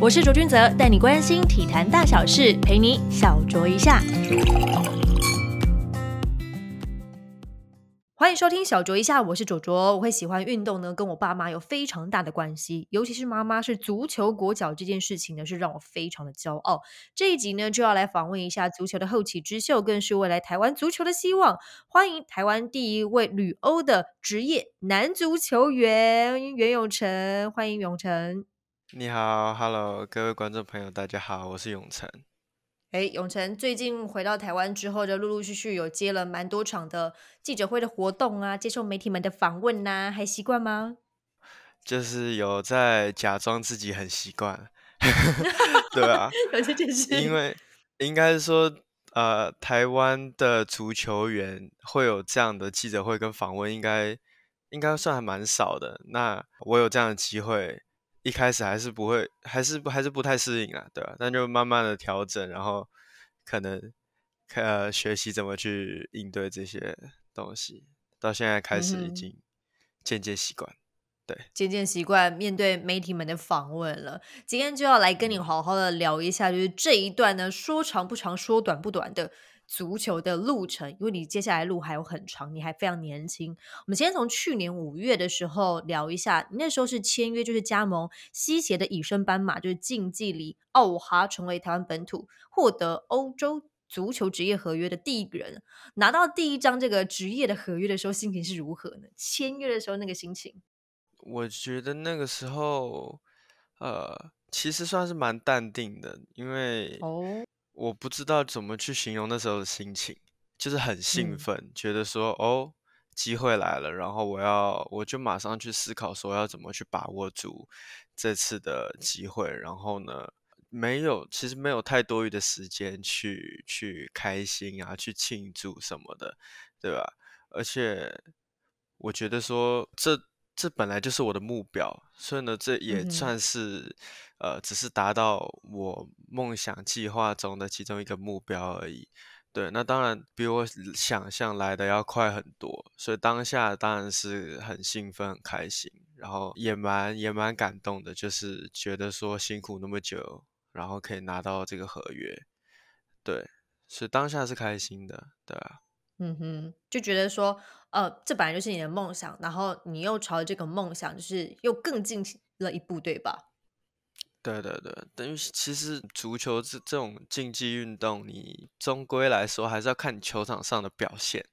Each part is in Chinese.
我是卓君泽，带你关心体坛大小事，陪你小酌一下。欢迎收听小酌一下，我是卓卓。我会喜欢运动呢，跟我爸妈有非常大的关系，尤其是妈妈是足球国脚这件事情呢，是让我非常的骄傲。这一集呢，就要来访问一下足球的后起之秀，更是未来台湾足球的希望。欢迎台湾第一位旅欧的职业男足球员袁永成，欢迎永成。你好，Hello，各位观众朋友，大家好，我是永成。哎，永成最近回到台湾之后，就陆陆续续有接了蛮多场的记者会的活动啊，接受媒体们的访问呐，还习惯吗？就是有在假装自己很习惯，对啊，有这件事，因为应该是说，呃，台湾的足球员会有这样的记者会跟访问，应该应该算还蛮少的。那我有这样的机会。一开始还是不会，还是不还是不太适应啊，对吧？那就慢慢的调整，然后可能呃学习怎么去应对这些东西，到现在开始已经渐渐习惯，对，渐渐习惯面对媒体们的访问了。今天就要来跟你好好的聊一下，就是这一段呢，说长不长，说短不短的。足球的路程，因为你接下来路还有很长，你还非常年轻。我们先从去年五月的时候聊一下，那时候是签约，就是加盟西协的以身斑马，就是竞技里奥哈成为台湾本土获得欧洲足球职业合约的第一个人，拿到第一张这个职业的合约的时候，心情是如何呢？签约的时候那个心情，我觉得那个时候，呃，其实算是蛮淡定的，因为哦。我不知道怎么去形容那时候的心情，就是很兴奋，觉得说哦，机会来了，然后我要我就马上去思考说要怎么去把握住这次的机会，然后呢，没有其实没有太多余的时间去去开心啊，去庆祝什么的，对吧？而且我觉得说这。这本来就是我的目标，所以呢，这也算是呃，只是达到我梦想计划中的其中一个目标而已。对，那当然比我想象来的要快很多，所以当下当然是很兴奋、很开心，然后也蛮也蛮感动的，就是觉得说辛苦那么久，然后可以拿到这个合约，对，所以当下是开心的，对啊。嗯哼，就觉得说，呃，这本来就是你的梦想，然后你又朝着这个梦想，就是又更进了一步，对吧？对对对，等于其实足球这这种竞技运动，你终归来说还是要看你球场上的表现。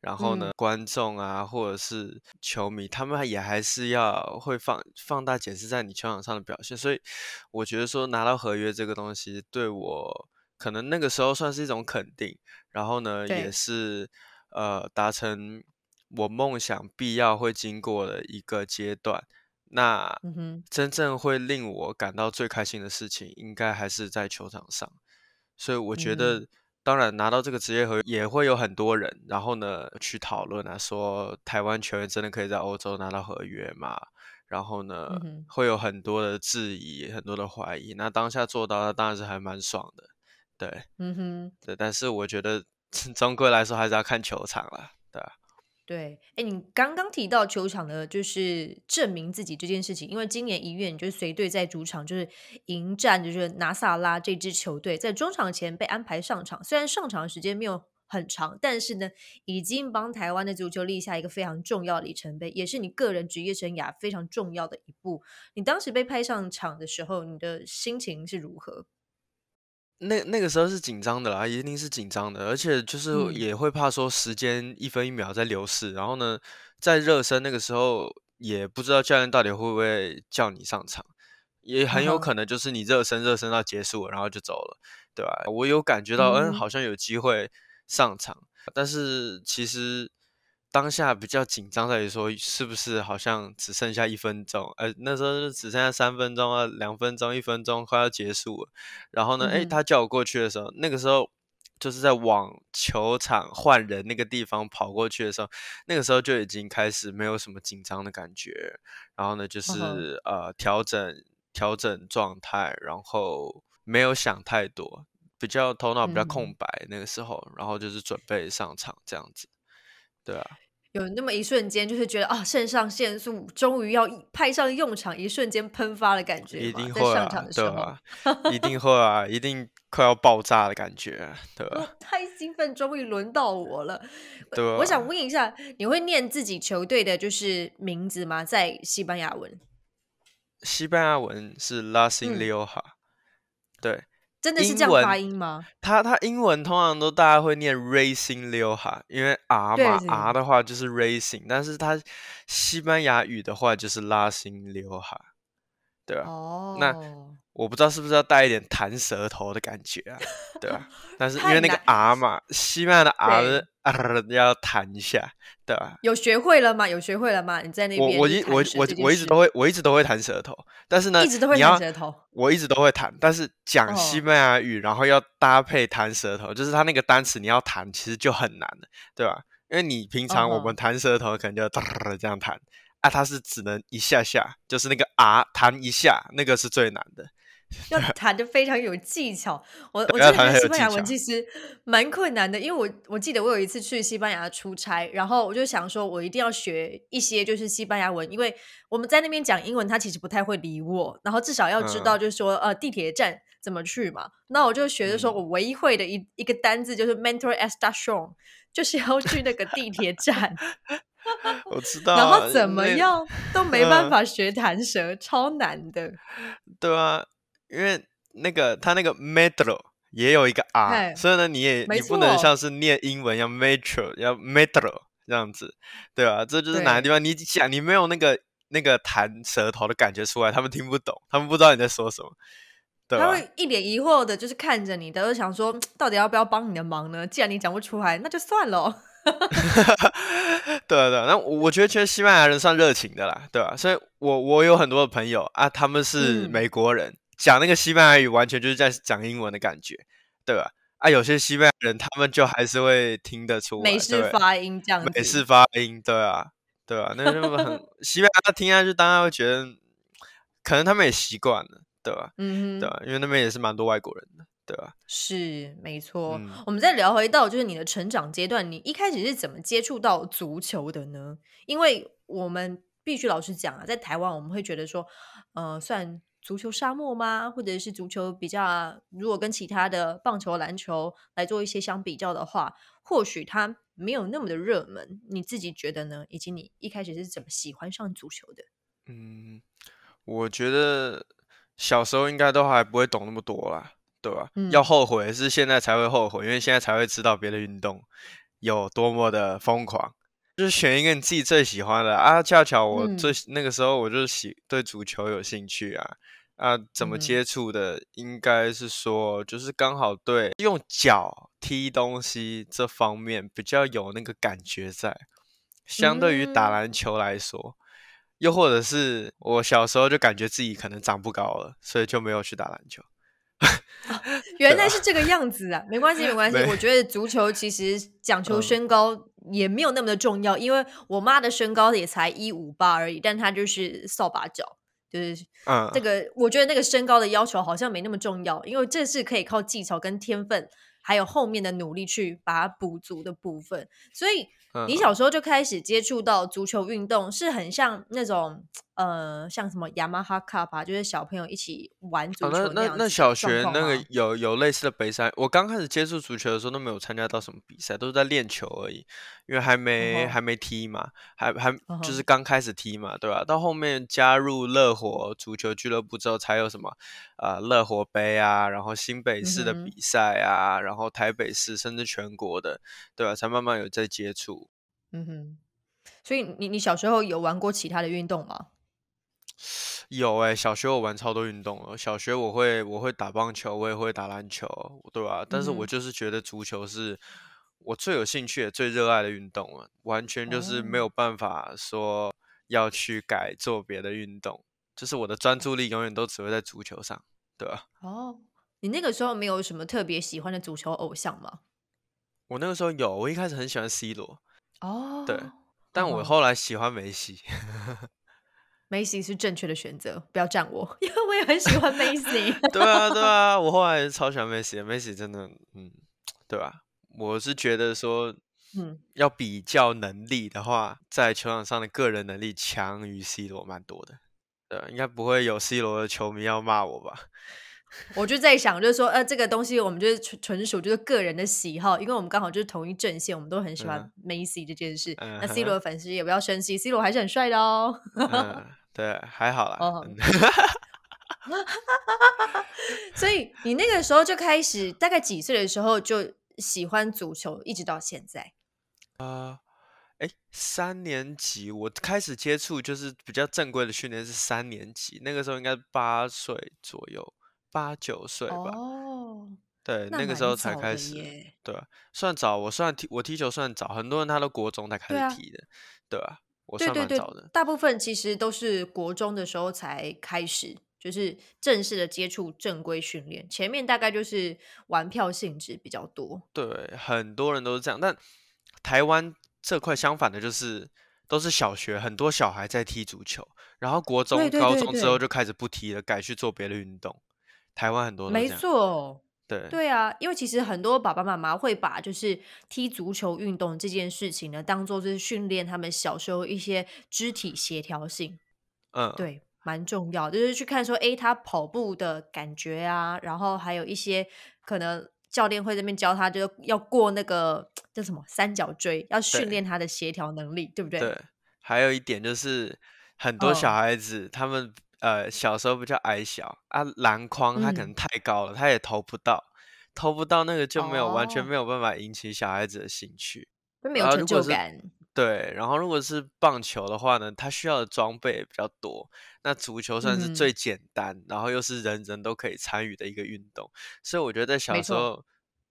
然后呢，观众啊，或者是球迷，他们也还是要会放放大检视在你球场上的表现。所以我觉得说拿到合约这个东西，对我。可能那个时候算是一种肯定，然后呢，也是呃达成我梦想必要会经过的一个阶段。那真正会令我感到最开心的事情，应该还是在球场上。所以我觉得，当然拿到这个职业合约，也会有很多人，然后呢去讨论啊，说台湾球员真的可以在欧洲拿到合约吗？然后呢，会有很多的质疑，很多的怀疑。那当下做到，那当然是还蛮爽的。对，嗯哼，对，但是我觉得 终归来说还是要看球场了，对吧？对，哎，你刚刚提到球场的，就是证明自己这件事情，因为今年一月你就随队在主场就是迎战，就是拿萨拉这支球队，在中场前被安排上场，虽然上场时间没有很长，但是呢，已经帮台湾的足球立下一个非常重要的里程碑，也是你个人职业生涯非常重要的一步。你当时被派上场的时候，你的心情是如何？那那个时候是紧张的啦，一定是紧张的，而且就是也会怕说时间一分一秒在流逝，然后呢，在热身那个时候也不知道教练到底会不会叫你上场，也很有可能就是你热身热身到结束，然后就走了，对吧？我有感觉到，嗯，好像有机会上场，但是其实。当下比较紧张在于说，是不是好像只剩下一分钟？呃，那时候是只剩下三分钟啊，两分钟、一分钟快要结束了。然后呢，哎，他叫我过去的时候，那个时候就是在往球场换人那个地方跑过去的时候，那个时候就已经开始没有什么紧张的感觉。然后呢，就是呃调整调整状态，然后没有想太多，比较头脑比较空白那个时候，然后就是准备上场这样子。对啊，有那么一瞬间，就是觉得啊，肾上腺素终于要派上用场，一瞬间喷发的感觉。一定会啊，对吧？一定会啊，一定快要爆炸的感觉，对吧？太兴奋，终于轮到我了。对，我想问一下，你会念自己球队的就是名字吗？在西班牙文？西班牙文是 La Sin Lioha，对。真的是这样发音吗？它它英文通常都大家会念 racing Lioha，因为 R 嘛，R 的话就是 racing，但是它西班牙语的话就是拉 a Sin Lioha，对吧？哦，那我不知道是不是要带一点弹舌头的感觉啊，对吧？但是因为那个 R 嘛，西班牙的 R。啊，要弹一下，对吧？有学会了吗？有学会了吗？你在那边，我我一我我我一直都会，我一直都会弹舌头，但是呢，一直都会弹舌头，我一直都会弹，但是讲西班牙语，然后要搭配弹舌头，就是它那个单词你要弹，其实就很难了，对吧？因为你平常我们弹舌头可能就这样弹，啊，它是只能一下下，就是那个啊弹一下，那个是最难的。要弹的非常有技巧，我我觉得西班牙文其实蛮困难的，因为我我记得我有一次去西班牙出差，然后我就想说，我一定要学一些就是西班牙文，因为我们在那边讲英文，他其实不太会理我，然后至少要知道就是说呃地铁站怎么去嘛，那我就学着说我唯一会的一一个单字就是 mentor estacion，就是要去那个地铁站，我知道，然后怎么样都没办法学弹舌，超难的，对啊。因为那个他那个 metro 也有一个 r，所以呢，你也你不能像是念英文要 metro 要 metro 这样子，对吧？这就是哪个地方你讲你没有那个那个弹舌头的感觉出来，他们听不懂，他们不知道你在说什么，对他会一脸疑惑的，就是看着你的，就想说到底要不要帮你的忙呢？既然你讲不出来，那就算了。对对，那我觉得其实西班牙人算热情的啦，对吧？所以我我有很多的朋友啊，他们是美国人。讲那个西班牙语，完全就是在讲英文的感觉，对吧？啊，有些西班牙人他们就还是会听得出美式发音这样，美式发音，对啊，对啊，那就很 西班牙听下去，当然会觉得，可能他们也习惯了，对吧？嗯，对吧？因为那边也是蛮多外国人的，对吧？是没错。我们再聊回到就是你的成长阶段，你一开始是怎么接触到足球的呢？因为我们必须老实讲啊，在台湾我们会觉得说，呃，算。足球沙漠吗？或者是足球比较？如果跟其他的棒球、篮球来做一些相比较的话，或许它没有那么的热门。你自己觉得呢？以及你一开始是怎么喜欢上足球的？嗯，我觉得小时候应该都还不会懂那么多啦，对吧？要后悔是现在才会后悔，因为现在才会知道别的运动有多么的疯狂。就是选一个你自己最喜欢的啊！恰巧我最那个时候我就喜对足球有兴趣啊啊！怎么接触的？应该是说，就是刚好对用脚踢东西这方面比较有那个感觉在，相对于打篮球来说，又或者是我小时候就感觉自己可能长不高了，所以就没有去打篮球。原来是这个样子啊！没关系，没关系。我觉得足球其实讲求身高也没有那么的重要，因为我妈的身高也才一五八而已，但她就是扫把脚，就是嗯，这个我觉得那个身高的要求好像没那么重要，因为这是可以靠技巧跟天分，还有后面的努力去把它补足的部分。所以你小时候就开始接触到足球运动，是很像那种。呃，像什么雅马哈卡吧，就是小朋友一起玩足球那那那小学那个有有类似的比赛。我刚开始接触足球的时候都没有参加到什么比赛，都是在练球而已，因为还没还没踢嘛，还还就是刚开始踢嘛，对吧？到后面加入乐活足球俱乐部之后，才有什么啊乐活杯啊，然后新北市的比赛啊，然后台北市甚至全国的，对吧？才慢慢有在接触。嗯哼，所以你你小时候有玩过其他的运动吗？有哎，小学我玩超多运动了。小学我会我会打棒球，我也会打篮球，对吧？但是我就是觉得足球是我最有兴趣、最热爱的运动了，完全就是没有办法说要去改做别的运动，就是我的专注力永远都只会在足球上，对吧？哦，你那个时候没有什么特别喜欢的足球偶像吗？我那个时候有，我一开始很喜欢 C 罗，哦，对，但我后来喜欢梅西。梅西是正确的选择，不要站我，因为我也很喜欢梅西。对啊，对啊，我后来超喜欢梅西，梅西真的，嗯，对吧？我是觉得说，嗯，要比较能力的话，在球场上的个人能力强于 C 罗蛮多的。对，应该不会有 C 罗的球迷要骂我吧？我就在想，就是说，呃，这个东西我们就是纯纯属就是个人的喜好，因为我们刚好就是同一阵线，我们都很喜欢梅西这件事。那 C 罗的粉丝也不要生气，C 罗还是很帅的哦。对，还好啦。所以你那个时候就开始，大概几岁的时候就喜欢足球，一直到现在？啊，哎，三年级我开始接触，就是比较正规的训练是三年级，那个时候应该八岁左右，八九岁吧。哦，对，那个时候才开始，对，算早。我算踢我踢球算早，很多人他都国中才开始踢的，对吧？我算蛮早的。大部分其实都是国中的时候才开始。就是正式的接触正规训练，前面大概就是玩票性质比较多。对，很多人都是这样。但台湾这块相反的，就是都是小学很多小孩在踢足球，然后国中、高中之后就开始不踢了，改去做别的运动。台湾很多没错，对对啊，因为其实很多爸爸妈妈会把就是踢足球运动这件事情呢，当做是训练他们小时候一些肢体协调性。嗯，对。蛮重要，就是去看说，哎，他跑步的感觉啊，然后还有一些可能教练会这边教他，就是要过那个叫什么三角锥，要训练他的协调能力，对不对？对。还有一点就是，很多小孩子他们呃小时候比较矮小啊，篮筐它可能太高了，他也投不到，投不到那个就没有完全没有办法引起小孩子的兴趣，没有成就感。对，然后如果是棒球的话呢，它需要的装备比较多。那足球算是最简单，然后又是人人都可以参与的一个运动，所以我觉得在小时候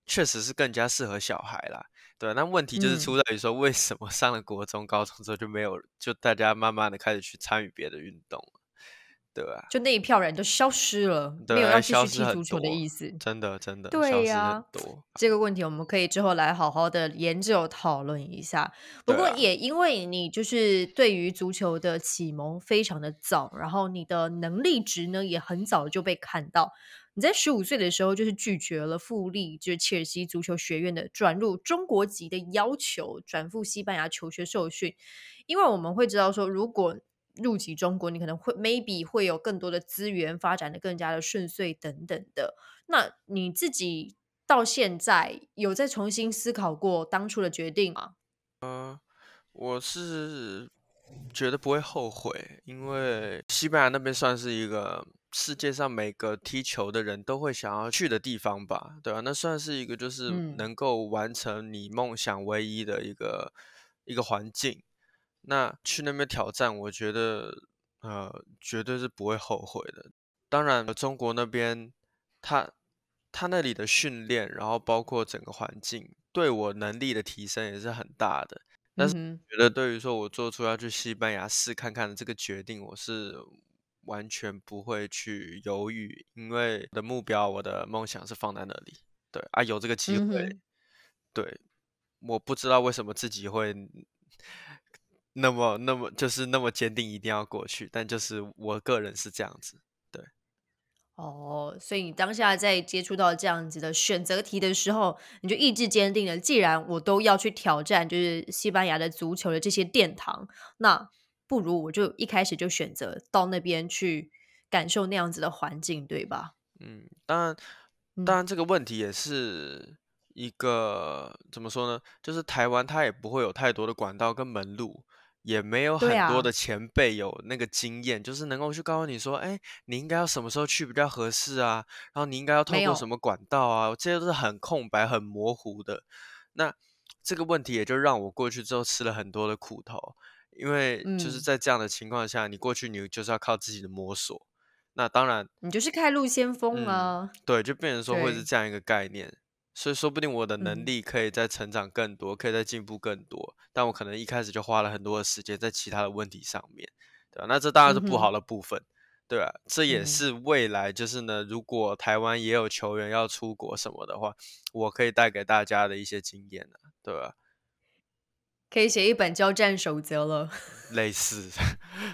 确实是更加适合小孩啦。对，那问题就是出在于说，为什么上了国中、高中之后就没有，就大家慢慢的开始去参与别的运动了。对啊，就那一票人都消失了，没有要继续踢足球的意思。真的，真的，对呀。这个问题我们可以之后来好好的研究讨论一下。不过也因为你就是对于足球的启蒙非常的早，然后你的能力值呢也很早就被看到。你在十五岁的时候就是拒绝了富力，就是切尔西足球学院的转入中国籍的要求，转赴西班牙求学受训。因为我们会知道说，如果入籍中国，你可能会 maybe 会有更多的资源，发展的更加的顺遂等等的。那你自己到现在有在重新思考过当初的决定吗？呃，我是觉得不会后悔，因为西班牙那边算是一个世界上每个踢球的人都会想要去的地方吧，对吧？那算是一个就是能够完成你梦想唯一的一个一个环境。那去那边挑战，我觉得呃绝对是不会后悔的。当然，中国那边他他那里的训练，然后包括整个环境，对我能力的提升也是很大的。但是觉得对于说我做出要去西班牙试看看的这个决定，我是完全不会去犹豫，因为我的目标、我的梦想是放在那里。对啊，有这个机会，对，我不知道为什么自己会。那么，那么就是那么坚定，一定要过去。但就是我个人是这样子，对。哦，所以你当下在接触到这样子的选择题的时候，你就意志坚定了。既然我都要去挑战，就是西班牙的足球的这些殿堂，那不如我就一开始就选择到那边去感受那样子的环境，对吧？嗯，当然，当然这个问题也是一个怎么说呢？就是台湾它也不会有太多的管道跟门路。也没有很多的前辈有那个经验，就是能够去告诉你说，哎，你应该要什么时候去比较合适啊？然后你应该要透过什么管道啊？这些都是很空白、很模糊的。那这个问题也就让我过去之后吃了很多的苦头，因为就是在这样的情况下，你过去你就是要靠自己的摸索。那当然，你就是开路先锋啊。对，就变成说会是这样一个概念。所以说不定我的能力可以再成长更多，可以再进步更多，但我可能一开始就花了很多的时间在其他的问题上面，对吧？那这当然是不好的部分，对吧？这也是未来就是呢，如果台湾也有球员要出国什么的话，我可以带给大家的一些经验呢，对吧？可以写一本交战守则了，类似，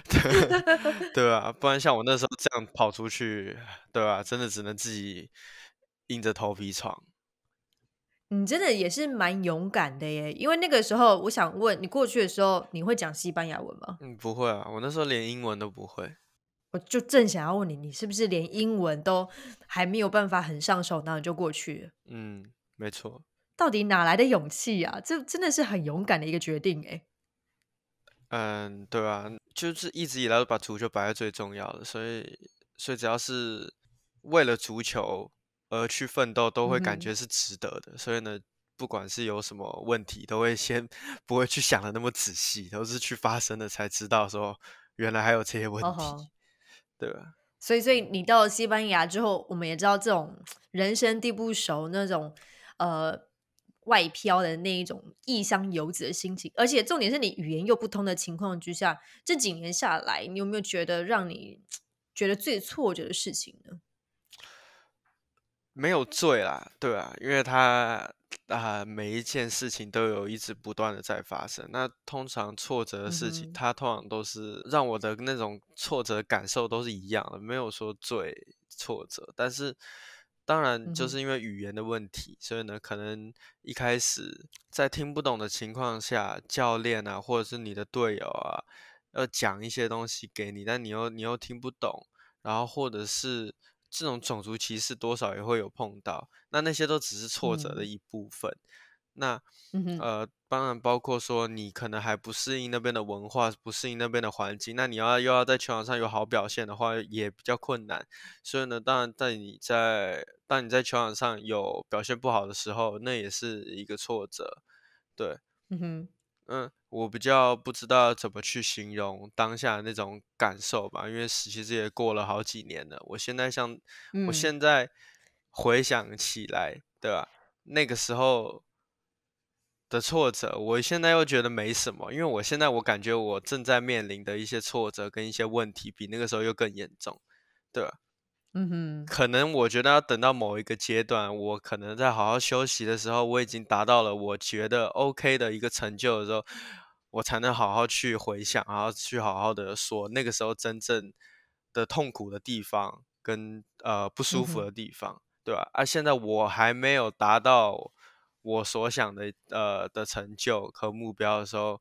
对 对吧？不然像我那时候这样跑出去，对吧？真的只能自己硬着头皮闯。你真的也是蛮勇敢的耶，因为那个时候，我想问你过去的时候，你会讲西班牙文吗？嗯，不会啊，我那时候连英文都不会。我就正想要问你，你是不是连英文都还没有办法很上手，然后你就过去了？嗯，没错。到底哪来的勇气啊？这真的是很勇敢的一个决定哎。嗯，对啊，就是一直以来都把足球摆在最重要的，所以，所以只要是为了足球。而去奋斗都会感觉是值得的，所以呢，不管是有什么问题，都会先不会去想的那么仔细，都是去发生了才知道说原来还有这些问题，对吧？所以，所以你到了西班牙之后，我们也知道这种人生地不熟、那种呃外漂的那一种异乡游子的心情，而且重点是你语言又不通的情况之下，这几年下来，你有没有觉得让你 觉得最挫折的事情呢？没有罪啦，对啊，因为他啊，每一件事情都有一直不断的在发生。那通常挫折的事情，它通常都是让我的那种挫折感受都是一样的，没有说最挫折。但是当然，就是因为语言的问题，所以呢，可能一开始在听不懂的情况下，教练啊，或者是你的队友啊，要讲一些东西给你，但你又你又听不懂，然后或者是。这种种族歧视多少也会有碰到，那那些都只是挫折的一部分。那呃，当然包括说你可能还不适应那边的文化，不适应那边的环境，那你要又要在球场上有好表现的话，也比较困难。所以呢，当然在你在当你在球场上有表现不好的时候，那也是一个挫折。对，嗯哼。嗯，我比较不知道怎么去形容当下那种感受吧，因为其实也过了好几年了。我现在像，我现在回想起来，对吧？那个时候的挫折，我现在又觉得没什么，因为我现在我感觉我正在面临的一些挫折跟一些问题，比那个时候又更严重，对吧？嗯哼，可能我觉得要等到某一个阶段，我可能在好好休息的时候，我已经达到了我觉得 OK 的一个成就的时候，我才能好好去回想，然后去好好的说那个时候真正的痛苦的地方跟呃不舒服的地方，对吧？啊，现在我还没有达到我所想的呃的成就和目标的时候，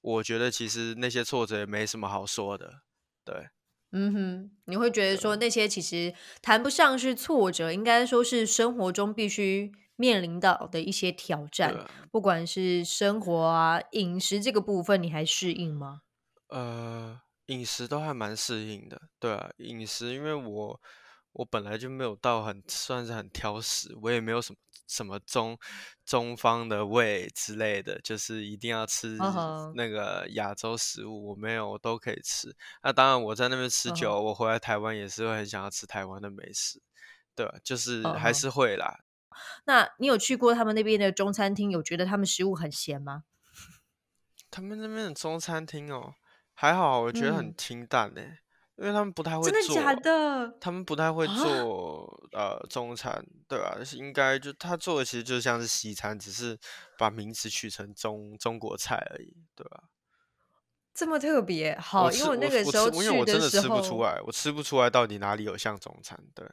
我觉得其实那些挫折也没什么好说的，对。嗯哼，你会觉得说那些其实谈不上是挫折，应该说是生活中必须面临到的一些挑战，不管是生活啊、饮食这个部分，你还适应吗？呃，饮食都还蛮适应的，对啊，饮食因为我。我本来就没有到很算是很挑食，我也没有什么什么中中方的胃之类的，就是一定要吃那个亚洲食物，我没有，我都可以吃。那当然我在那边吃久，我回来台湾也是会很想要吃台湾的美食，对，就是还是会啦。那你有去过他们那边的中餐厅，有觉得他们食物很咸吗？他们那边的中餐厅哦，还好，我觉得很清淡呢。因为他们不太会做，真的假的？他们不太会做呃中餐，对吧？是应该就他做的其实就像是西餐，只是把名词取成中中国菜而已，对吧？这么特别，好，因为我那个时候因为我真的吃不出来，我吃不出来到底哪里有像中餐，对。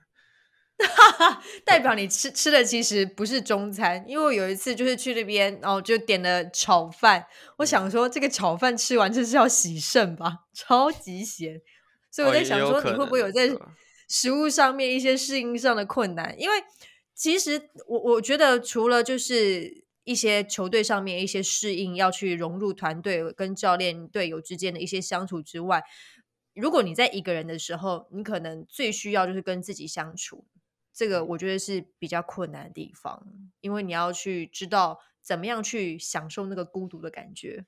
代表 你吃吃的其实不是中餐，因为我有一次就是去那边，然后就点了炒饭，我想说这个炒饭吃完就是要洗肾吧，超级咸。所以我在想说，你会不会有在食物上面一些适应上的困难？因为其实我我觉得，除了就是一些球队上面一些适应，要去融入团队跟教练队友之间的一些相处之外，如果你在一个人的时候，你可能最需要就是跟自己相处。这个我觉得是比较困难的地方，因为你要去知道怎么样去享受那个孤独的感觉。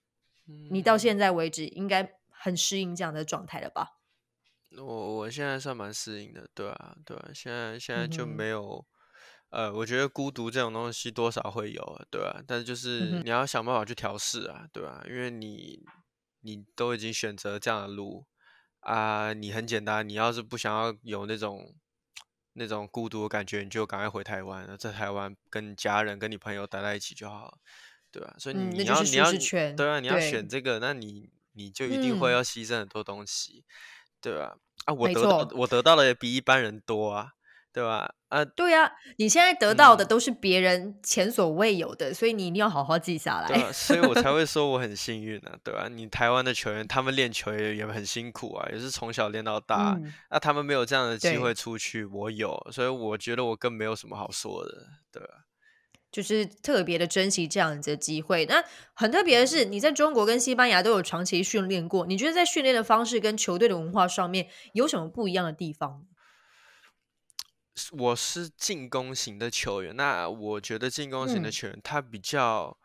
你到现在为止应该很适应这样的状态了吧？我我现在算蛮适应的，对啊，对啊，现在现在就没有，呃，我觉得孤独这种东西多少会有，对啊？但是就是你要想办法去调试啊，对啊？因为你你都已经选择这样的路啊，你很简单，你要是不想要有那种那种孤独的感觉，你就赶快回台湾，在台湾跟家人、跟你朋友待在一起就好了，对吧？所以你要你要对啊，你要选这个，那你你就一定会要牺牲很多东西。对啊，啊，我得到我得到的也比一般人多啊，对吧？啊，对呀，你现在得到的都是别人前所未有的，所以你一定要好好记下来。对啊，所以我才 会说我很幸运啊，对吧？你台湾的球员，他们练球也也很辛苦啊，也是从小练到大。那他们没有这样的机会出去，我有，所以我觉得我更没有什么好说的，对吧？就是特别的珍惜这样子的机会。那很特别的是，你在中国跟西班牙都有长期训练过，你觉得在训练的方式跟球队的文化上面有什么不一样的地方？我是进攻型的球员，那我觉得进攻型的球员他比较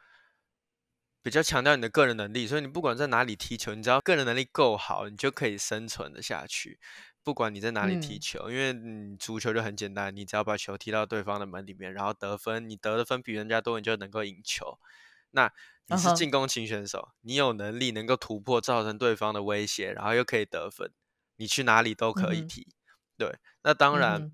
比较强调你的个人能力，所以你不管在哪里踢球，你只要个人能力够好，你就可以生存的下去。不管你在哪里踢球，因为你足球就很简单，你只要把球踢到对方的门里面，然后得分，你得的分比人家多，你就能够赢球。那你是进攻型选手，你有能力能够突破，造成对方的威胁，然后又可以得分，你去哪里都可以踢。对，那当然。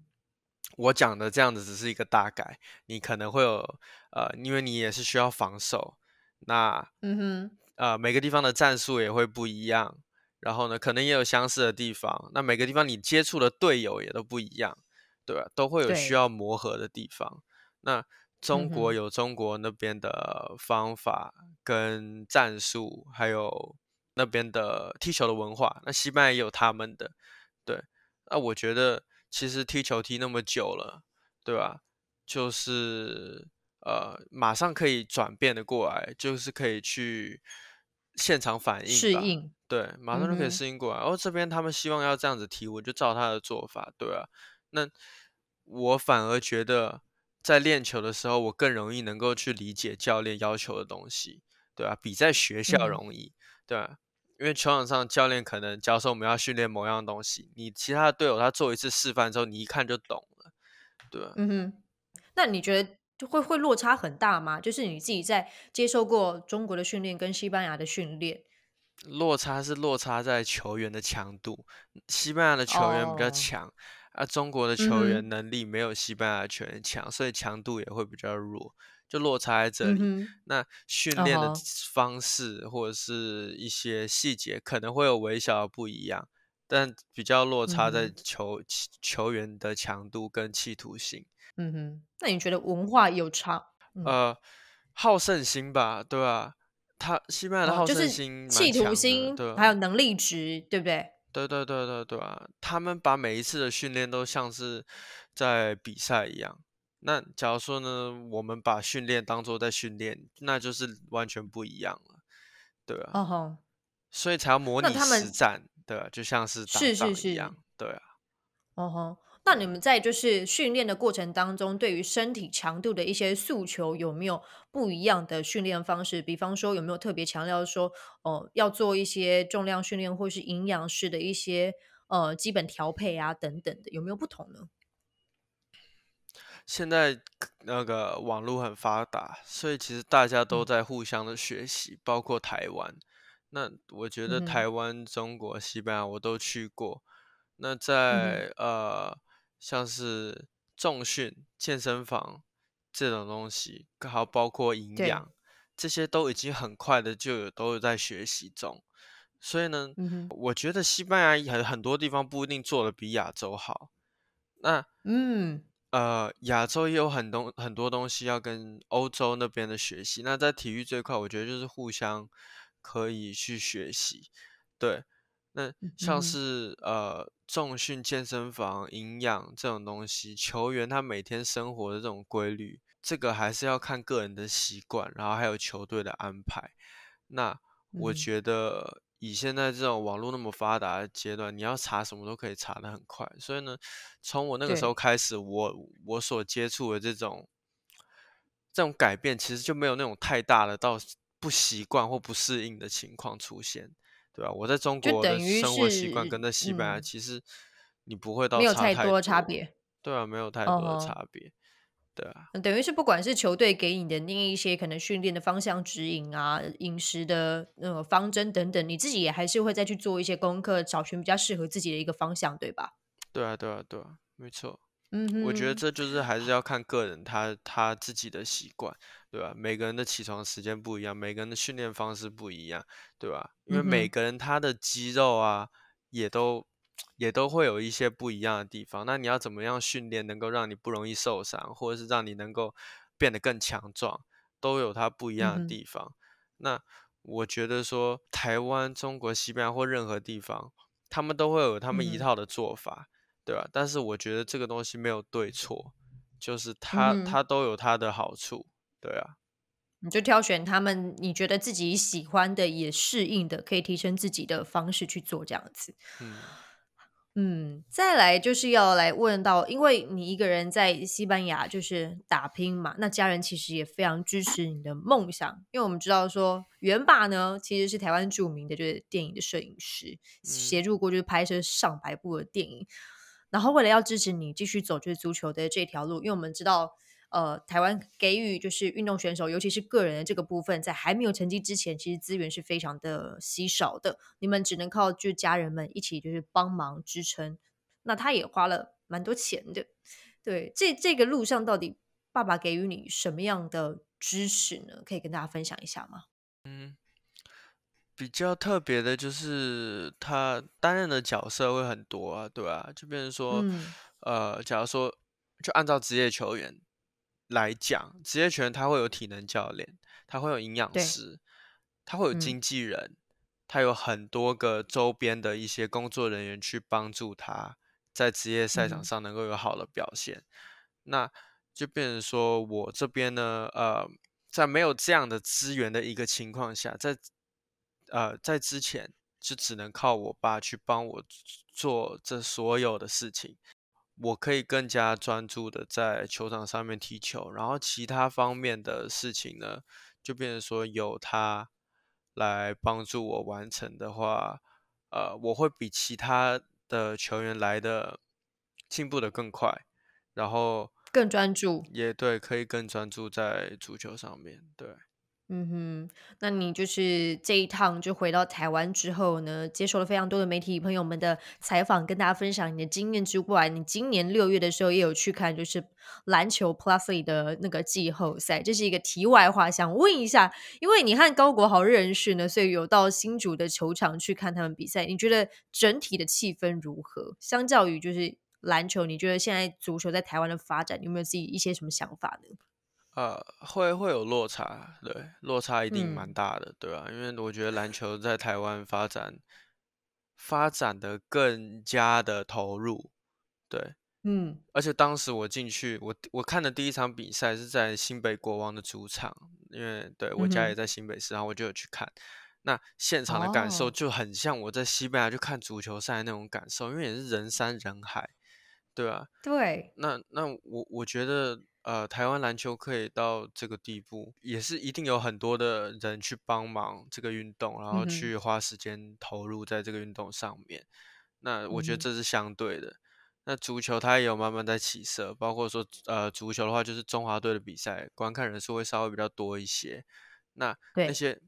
我讲的这样子只是一个大概，你可能会有呃，因为你也是需要防守，那嗯哼，呃，每个地方的战术也会不一样，然后呢，可能也有相似的地方，那每个地方你接触的队友也都不一样，对吧？都会有需要磨合的地方。那中国有中国那边的方法跟战术，还有那边的踢球的文化，那西班牙也有他们的，对，那我觉得。其实踢球踢那么久了，对吧？就是呃，马上可以转变的过来，就是可以去现场反应适应，对，马上就可以适应过来。然后这边他们希望要这样子踢，我就照他的做法，对啊。那我反而觉得在练球的时候，我更容易能够去理解教练要求的东西，对啊，比在学校容易，对啊。因为球场上教练可能教授我们要训练某样东西，你其他的队友他做一次示范之后，你一看就懂了，对吧？嗯哼，那你觉得会会落差很大吗？就是你自己在接受过中国的训练跟西班牙的训练，落差是落差在球员的强度，西班牙的球员比较强，而中国的球员能力没有西班牙球员强，所以强度也会比较弱。就落差在这里，那训练的方式或者是一些细节可能会有微小的不一样，但比较落差在球球员的强度跟企图心。嗯哼，那你觉得文化有差？呃，好胜心吧，对吧？他西班牙的好胜心、企图心，对，还有能力值，对不对？对对对对对啊！他们把每一次的训练都像是在比赛一样。那假如说呢，我们把训练当做在训练，那就是完全不一样了，对啊。哦吼，所以才要模拟实战，对啊，就像是打仗一样，对啊。哦吼，那你们在就是训练的过程当中，对于身体强度的一些诉求，有没有不一样的训练方式？比方说，有没有特别强调说，哦，要做一些重量训练，或是营养师的一些呃基本调配啊等等的，有没有不同呢？现在那个网络很发达，所以其实大家都在互相的学习，包括台湾。那我觉得台湾、中国、西班牙我都去过。那在呃，像是重训、健身房这种东西，还有包括营养，这些都已经很快的就有都有在学习中。所以呢，我觉得西班牙很很多地方不一定做的比亚洲好。那嗯。呃，亚洲也有很多很多东西要跟欧洲那边的学习。那在体育这块，我觉得就是互相可以去学习。对，那像是呃重训、健身房、营养这种东西，球员他每天生活的这种规律，这个还是要看个人的习惯，然后还有球队的安排。那我觉得。以现在这种网络那么发达的阶段，你要查什么都可以查的很快。所以呢，从我那个时候开始，我我所接触的这种这种改变，其实就没有那种太大的到不习惯或不适应的情况出现，对啊？我在中国的生活习惯跟在西班牙，其实你不会到没有太多的差别，对啊，没有太多的差别。对啊，等于是不管是球队给你的那一些可能训练的方向指引啊、饮食的那种方针等等，你自己也还是会再去做一些功课，找寻比较适合自己的一个方向，对吧？对啊，对啊，对啊，没错。嗯，我觉得这就是还是要看个人他他自己的习惯，对吧？每个人的起床时间不一样，每个人的训练方式不一样，对吧？因为每个人他的肌肉啊也都也都会有一些不一样的地方。那你要怎么样训练，能够让你不容易受伤，或者是让你能够变得更强壮，都有它不一样的地方。那我觉得说，台湾、中国、西班牙或任何地方，他们都会有他们一套的做法，对吧？但是我觉得这个东西没有对错，就是它它都有它的好处，对啊。你就挑选他们你觉得自己喜欢的、也适应的、可以提升自己的方式去做这样子。嗯。嗯，再来就是要来问到，因为你一个人在西班牙就是打拼嘛，那家人其实也非常支持你的梦想。因为我们知道说，元爸呢其实是台湾著名的就是电影的摄影师，协助过就是拍摄上百部的电影。然后为了要支持你继续走就是足球的这条路，因为我们知道。呃，台湾给予就是运动选手，尤其是个人的这个部分，在还没有成绩之前，其实资源是非常的稀少的。你们只能靠就家人们一起就是帮忙支撑。那他也花了蛮多钱的。对，这这个路上到底爸爸给予你什么样的支持呢？可以跟大家分享一下吗？嗯，比较特别的就是他担任的角色会很多啊，对吧？就变成说，呃，假如说就按照职业球员。来讲，职业球员他会有体能教练，他会有营养师，他会有经纪人，他有很多个周边的一些工作人员去帮助他在职业赛场上能够有好的表现。那就变成说我这边呢，呃，在没有这样的资源的一个情况下，在呃在之前就只能靠我爸去帮我做这所有的事情。我可以更加专注的在球场上面踢球，然后其他方面的事情呢，就变成说有他来帮助我完成的话，呃，我会比其他的球员来的进步的更快，然后更专注，也对，可以更专注在足球上面对。嗯哼，那你就是这一趟就回到台湾之后呢，接受了非常多的媒体朋友们的采访，跟大家分享你的经验之外，你今年六月的时候也有去看，就是篮球 Plus 的那个季后赛。这是一个题外话，想问一下，因为你和高国豪认识呢，所以有到新竹的球场去看他们比赛。你觉得整体的气氛如何？相较于就是篮球，你觉得现在足球在台湾的发展，有没有自己一些什么想法呢？呃，会会有落差，对，落差一定蛮大的，对吧？因为我觉得篮球在台湾发展发展的更加的投入，对，嗯，而且当时我进去，我我看的第一场比赛是在新北国王的主场，因为对我家也在新北市，然后我就有去看，那现场的感受就很像我在西班牙去看足球赛那种感受，因为也是人山人海，对啊，对，那那我我觉得。呃，台湾篮球可以到这个地步，也是一定有很多的人去帮忙这个运动，然后去花时间投入在这个运动上面。那我觉得这是相对的。那足球它也有慢慢在起色，包括说呃，足球的话就是中华队的比赛，观看人数会稍微比较多一些。那那些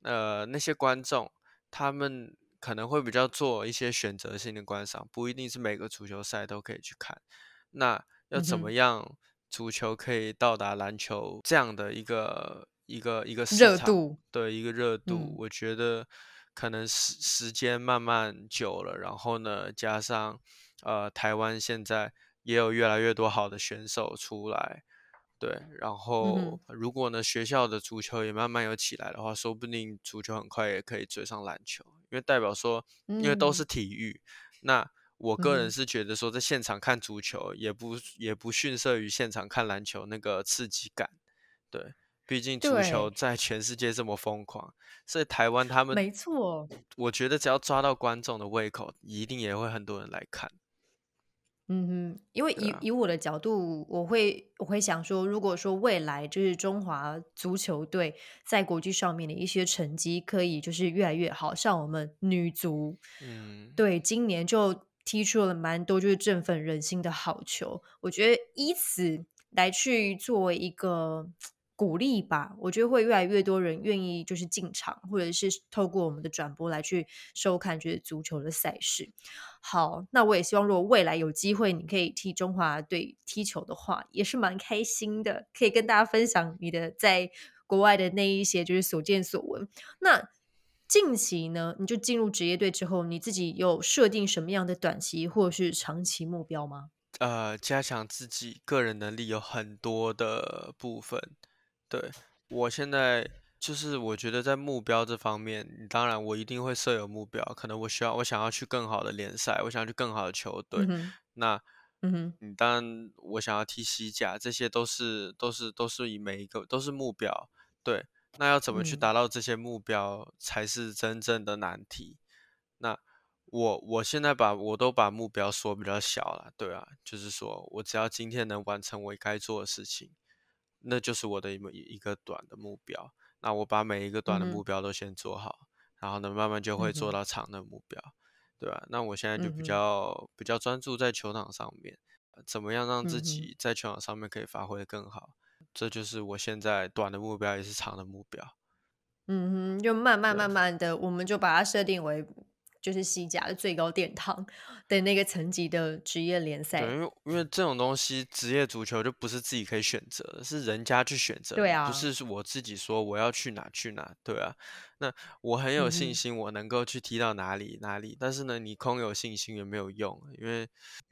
呃那些观众，他们可能会比较做一些选择性的观赏，不一定是每个足球赛都可以去看。那要怎么样？足球可以到达篮球这样的一个一个一个热度，对一个热度，我觉得可能时时间慢慢久了，然后呢，加上呃台湾现在也有越来越多好的选手出来，对，然后如果呢学校的足球也慢慢有起来的话，说不定足球很快也可以追上篮球，因为代表说，因为都是体育，那。我个人是觉得说，在现场看足球也不也不逊色于现场看篮球那个刺激感，对，毕竟足球在全世界这么疯狂，所以台湾他们没错，我觉得只要抓到观众的胃口，一定也会很多人来看。嗯哼，因为以以我的角度，我会我会想说，如果说未来就是中华足球队在国际上面的一些成绩可以就是越来越好，像我们女足，嗯，对，今年就。踢出了蛮多就是振奋人心的好球，我觉得以此来去作为一个鼓励吧，我觉得会越来越多人愿意就是进场，或者是透过我们的转播来去收看就是足球的赛事。好，那我也希望如果未来有机会你可以替中华队踢球的话，也是蛮开心的，可以跟大家分享你的在国外的那一些就是所见所闻。那近期呢，你就进入职业队之后，你自己有设定什么样的短期或者是长期目标吗？呃，加强自己个人能力有很多的部分。对我现在就是我觉得在目标这方面，当然我一定会设有目标，可能我需要我想要去更好的联赛，我想要去更好的球队。那嗯哼，你当然我想要踢西甲，这些都是都是都是以每一个都是目标。对，那要怎么去达到这些目标才是真正的难题。那我我现在把我都把目标说比较小了，对啊，就是说我只要今天能完成我该做的事情，那就是我的一一个短的目标。那我把每一个短的目标都先做好，然后呢，慢慢就会做到长的目标。对吧？那我现在就比较比较专注在球场上面，怎么样让自己在球场上面可以发挥的更好？这就是我现在短的目标，也是长的目标。嗯哼，就慢慢慢慢的，我们就把它设定为。就是西甲的最高殿堂的那个层级的职业联赛，对，因为因为这种东西，职业足球就不是自己可以选择的，是人家去选择，对啊，不是我自己说我要去哪去哪，对啊。那我很有信心，我能够去踢到哪里哪里，但是呢，你空有信心也没有用，因为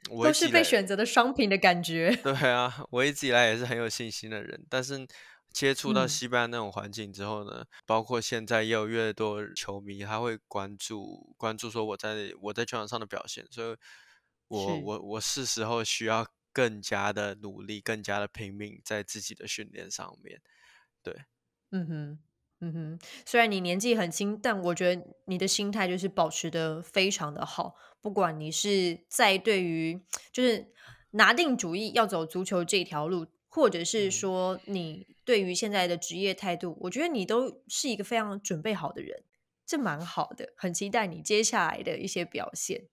我都是被选择的商品的感觉。对啊，我一直以来也是很有信心的人，但是。接触到西班牙那种环境之后呢，包括现在也有越多球迷他会关注关注说我在我在球场上的表现，所以我我我是时候需要更加的努力，更加的拼命在自己的训练上面。对，嗯哼，嗯哼，虽然你年纪很轻，但我觉得你的心态就是保持的非常的好，不管你是在对于就是拿定主意要走足球这条路。或者是说，你对于现在的职业态度，我觉得你都是一个非常准备好的人，这蛮好的，很期待你接下来的一些表现。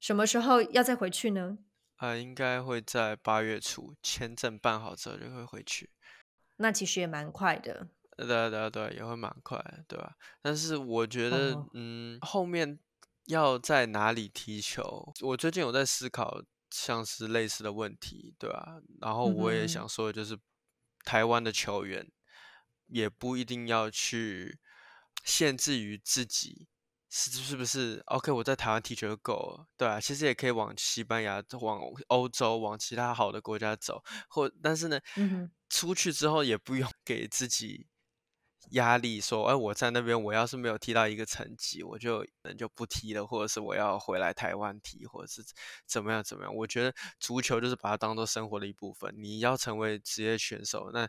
什么时候要再回去呢？啊，应该会在八月初，签证办好之后就会回去。那其实也蛮快的。对对对，也会蛮快，对吧？但是我觉得，嗯，后面要在哪里踢球，我最近有在思考。像是类似的问题，对吧？然后我也想说，就是台湾的球员也不一定要去限制于自己是是不是？OK，我在台湾踢球就够了，对啊，其实也可以往西班牙、往欧洲、往其他好的国家走，或但是呢，出去之后也不用 给自己。压力说，哎，我在那边，我要是没有踢到一个成绩，我就能就不踢了，或者是我要回来台湾踢，或者是怎么样怎么样？我觉得足球就是把它当做生活的一部分。你要成为职业选手，那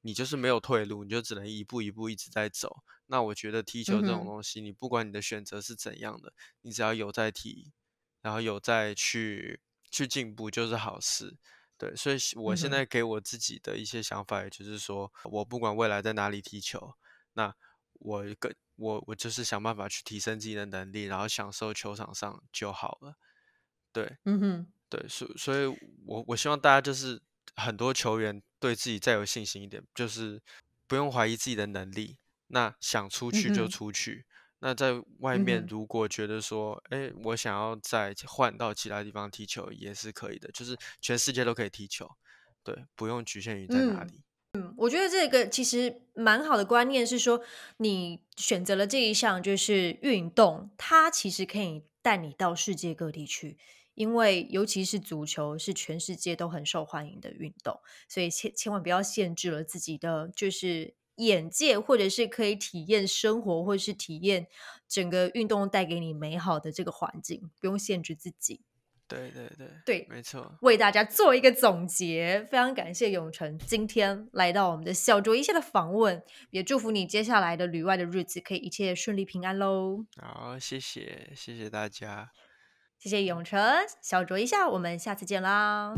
你就是没有退路，你就只能一步一步一直在走。那我觉得踢球这种东西，你不管你的选择是怎样的，你只要有在踢，然后有在去去进步，就是好事。对，所以我现在给我自己的一些想法，也就是说，我不管未来在哪里踢球，那我跟我我就是想办法去提升自己的能力，然后享受球场上就好了。对，嗯哼，对，所所以，我我希望大家就是很多球员对自己再有信心一点，就是不用怀疑自己的能力，那想出去就出去。那在外面，如果觉得说，哎，我想要再换到其他地方踢球，也是可以的。就是全世界都可以踢球，对，不用局限于在哪里。嗯，我觉得这个其实蛮好的观念是说，你选择了这一项就是运动，它其实可以带你到世界各地去。因为尤其是足球是全世界都很受欢迎的运动，所以千千万不要限制了自己的就是。眼界，或者是可以体验生活，或者是体验整个运动带给你美好的这个环境，不用限制自己。对对对，对，没错。为大家做一个总结，非常感谢永成今天来到我们的小酌一下的访问，也祝福你接下来的旅外的日子可以一切顺利平安喽。好，谢谢，谢谢大家，谢谢永成，小酌一下，我们下次见啦。